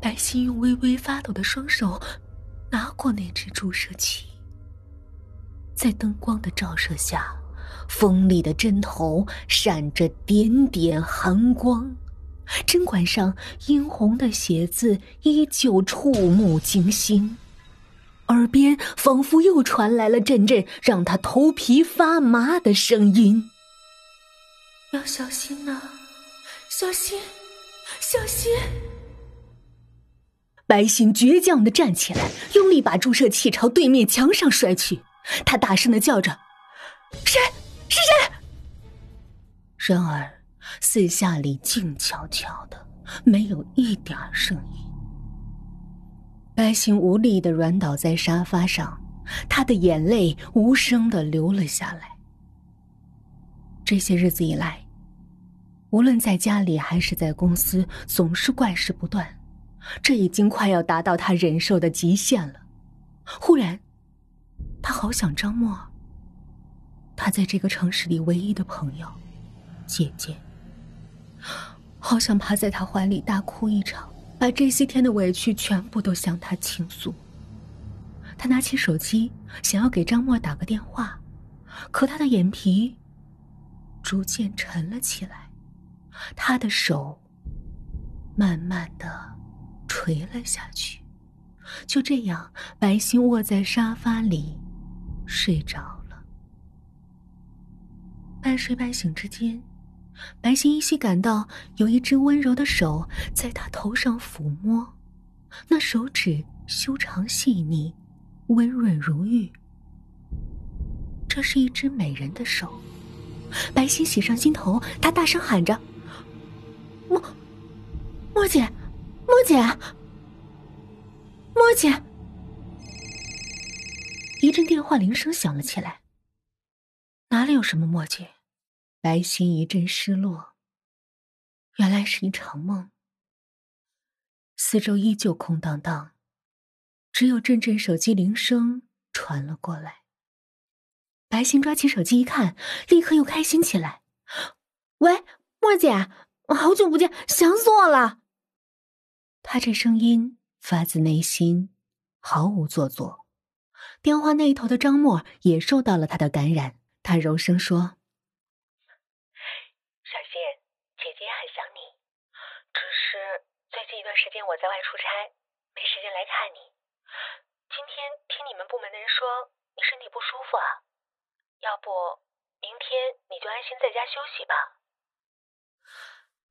白昕用微微发抖的双手拿过那只注射器，在灯光的照射下，锋利的针头闪着点点寒光，针管上殷红的血字依旧触目惊心，耳边仿佛又传来了阵阵让他头皮发麻的声音：“要小心呐，小心，小心！”白心倔强的站起来，用力把注射器朝对面墙上摔去。他大声的叫着：“谁？是谁？”然而，四下里静悄悄的，没有一点声音。白心无力的软倒在沙发上，他的眼泪无声的流了下来。这些日子以来，无论在家里还是在公司，总是怪事不断。这已经快要达到他忍受的极限了。忽然，他好想张默，他在这个城市里唯一的朋友，姐姐。好想趴在他怀里大哭一场，把这些天的委屈全部都向他倾诉。他拿起手机，想要给张默打个电话，可他的眼皮逐渐沉了起来，他的手慢慢的。垂了下去，就这样，白昕卧在沙发里，睡着了。半睡半醒之间，白昕依稀感到有一只温柔的手在她头上抚摸，那手指修长细腻，温润如玉。这是一只美人的手，白昕喜上心头，她大声喊着：“莫，莫姐。”莫姐，莫姐，一阵电话铃声响了起来。哪里有什么墨姐？白昕一阵失落。原来是一场梦。四周依旧空荡荡，只有阵阵手机铃声传了过来。白昕抓起手机一看，立刻又开心起来。喂，莫姐，好久不见，想死我了。他这声音发自内心，毫无做作。电话那头的张默也受到了他的感染，他柔声说：“小心，姐姐也很想你，只是最近一段时间我在外出差，没时间来看你。今天听你们部门的人说你身体不舒服啊，要不明天你就安心在家休息吧。”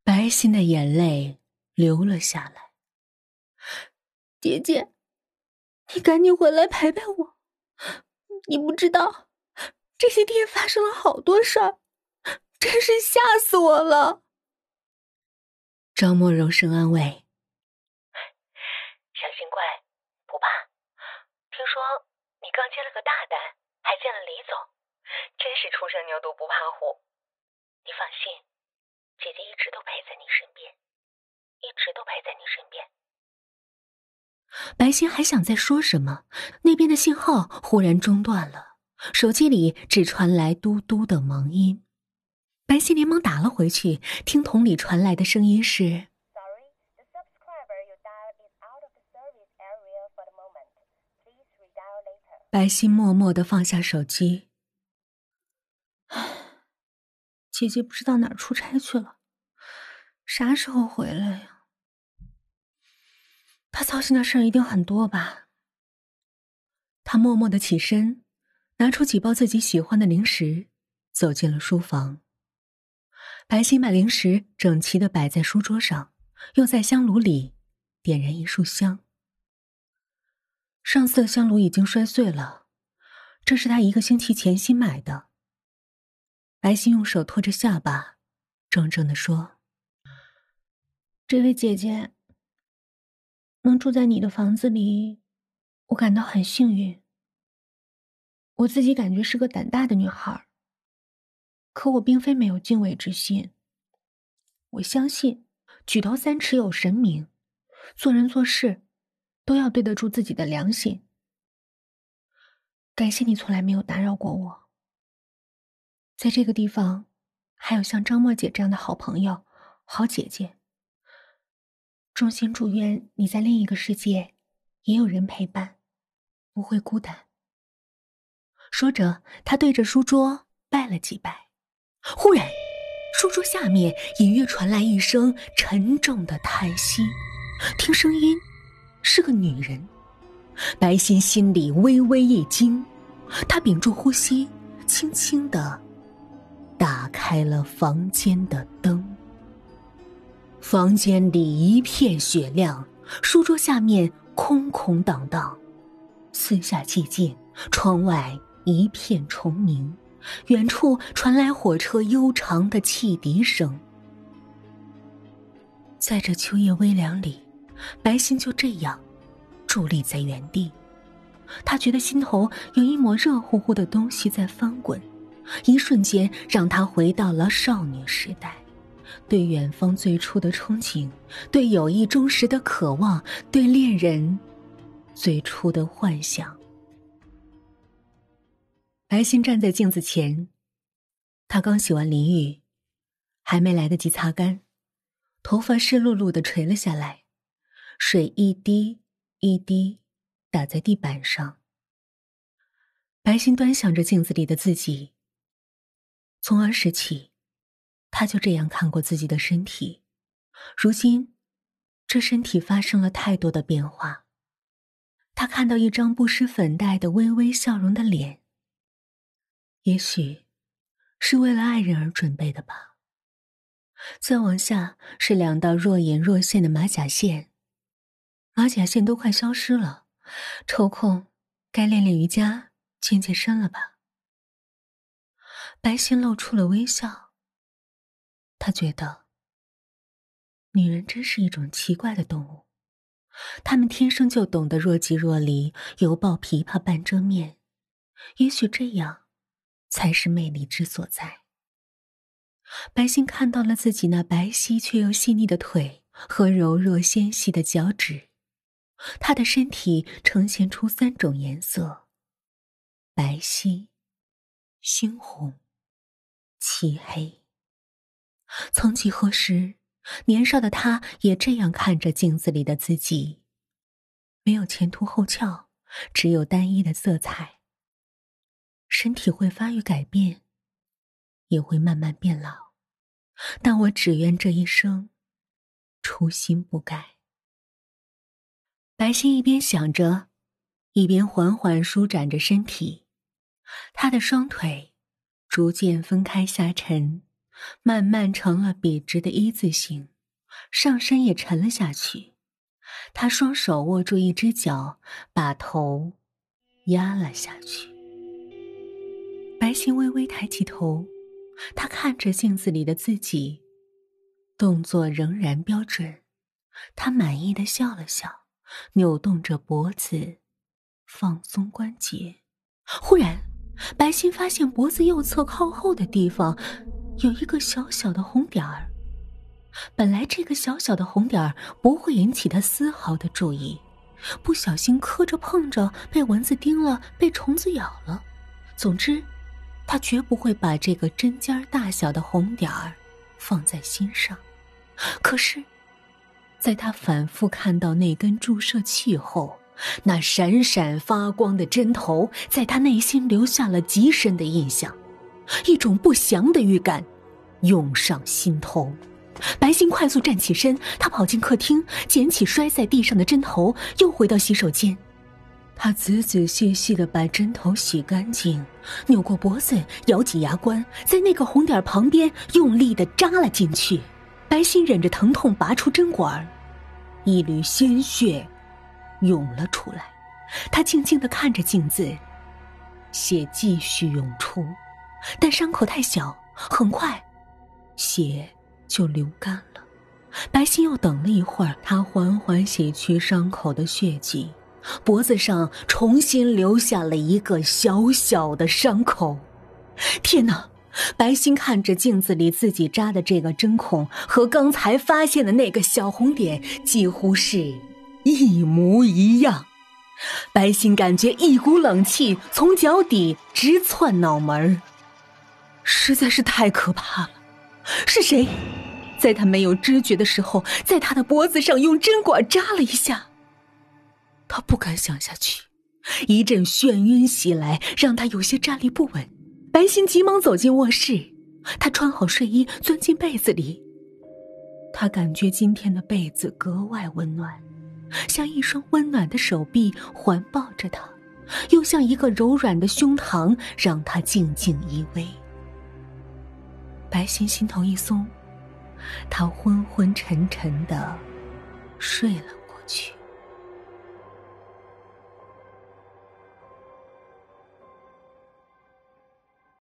白昕的眼泪流了下来。姐姐，你赶紧回来陪陪我。你不知道，这些天发生了好多事儿，真是吓死我了。张默柔声安慰：“小心乖，不怕。听说你刚接了个大单，还见了李总，真是初生牛犊不怕虎。你放心，姐姐一直都陪在你身边，一直都陪在你身边。”白昕还想再说什么，那边的信号忽然中断了，手机里只传来嘟嘟的忙音。白昕连忙打了回去，听筒里传来的声音是：“白昕默默的放下手机。唉，姐姐不知道哪儿出差去了，啥时候回来呀？他操心的事儿一定很多吧？他默默的起身，拿出几包自己喜欢的零食，走进了书房。白昕把零食整齐的摆在书桌上，又在香炉里点燃一束香。上次的香炉已经摔碎了，这是他一个星期前新买的。白昕用手托着下巴，怔怔的说：“这位姐姐。”能住在你的房子里，我感到很幸运。我自己感觉是个胆大的女孩，可我并非没有敬畏之心。我相信举头三尺有神明，做人做事都要对得住自己的良心。感谢你从来没有打扰过我。在这个地方，还有像张默姐这样的好朋友、好姐姐。衷心祝愿你在另一个世界也有人陪伴，不会孤单。说着，他对着书桌拜了几拜。忽然，书桌下面隐约传来一声沉重的叹息。听声音，是个女人。白昕心里微微一惊，他屏住呼吸，轻轻的打开了房间的灯。房间里一片雪亮，书桌下面空空荡荡，四下寂静，窗外一片虫鸣，远处传来火车悠长的汽笛声。在这秋夜微凉里，白昕就这样伫立在原地，他觉得心头有一抹热乎乎的东西在翻滚，一瞬间让他回到了少女时代。对远方最初的憧憬，对友谊忠实的渴望，对恋人最初的幻想。白心站在镜子前，她刚洗完淋浴，还没来得及擦干，头发湿漉漉的垂了下来，水一滴一滴打在地板上。白心端详着镜子里的自己，从儿时起。他就这样看过自己的身体，如今，这身体发生了太多的变化。他看到一张不施粉黛的微微笑容的脸，也许是为了爱人而准备的吧。再往下是两道若隐若现的马甲线，马甲线都快消失了，抽空该练练瑜伽、健健身了吧。白昕露出了微笑。他觉得，女人真是一种奇怪的动物，她们天生就懂得若即若离，犹抱琵琶半遮面。也许这样，才是魅力之所在。白昕看到了自己那白皙却又细腻的腿和柔弱纤细的脚趾，她的身体呈现出三种颜色：白皙、猩红、漆黑。曾几何时，年少的他也这样看着镜子里的自己，没有前凸后翘，只有单一的色彩。身体会发育改变，也会慢慢变老，但我只愿这一生，初心不改。白昕一边想着，一边缓缓舒展着身体，她的双腿逐渐分开下沉。慢慢成了笔直的一字形，上身也沉了下去。他双手握住一只脚，把头压了下去。白昕微微抬起头，她看着镜子里的自己，动作仍然标准。她满意的笑了笑，扭动着脖子，放松关节。忽然，白昕发现脖子右侧靠后的地方。有一个小小的红点儿，本来这个小小的红点儿不会引起他丝毫的注意，不小心磕着碰着，被蚊子叮了，被虫子咬了，总之，他绝不会把这个针尖大小的红点儿放在心上。可是，在他反复看到那根注射器后，那闪闪发光的针头在他内心留下了极深的印象。一种不祥的预感涌上心头，白昕快速站起身，她跑进客厅，捡起摔在地上的针头，又回到洗手间。她仔仔细细的把针头洗干净，扭过脖子，咬紧牙关，在那个红点旁边用力的扎了进去。白昕忍着疼痛拔出针管，一缕鲜血涌了出来。她静静的看着镜子，血继续涌出。但伤口太小，很快，血就流干了。白昕又等了一会儿，他缓缓洗去伤口的血迹，脖子上重新留下了一个小小的伤口。天哪！白昕看着镜子里自己扎的这个针孔，和刚才发现的那个小红点几乎是一模一样。白昕感觉一股冷气从脚底直窜脑门儿。实在是太可怕了！是谁？在他没有知觉的时候，在他的脖子上用针管扎了一下。他不敢想下去，一阵眩晕袭来，让他有些站立不稳。白昕急忙走进卧室，他穿好睡衣，钻进被子里。他感觉今天的被子格外温暖，像一双温暖的手臂环抱着他，又像一个柔软的胸膛让他静静依偎。白昕心头一松，他昏昏沉沉的睡了过去。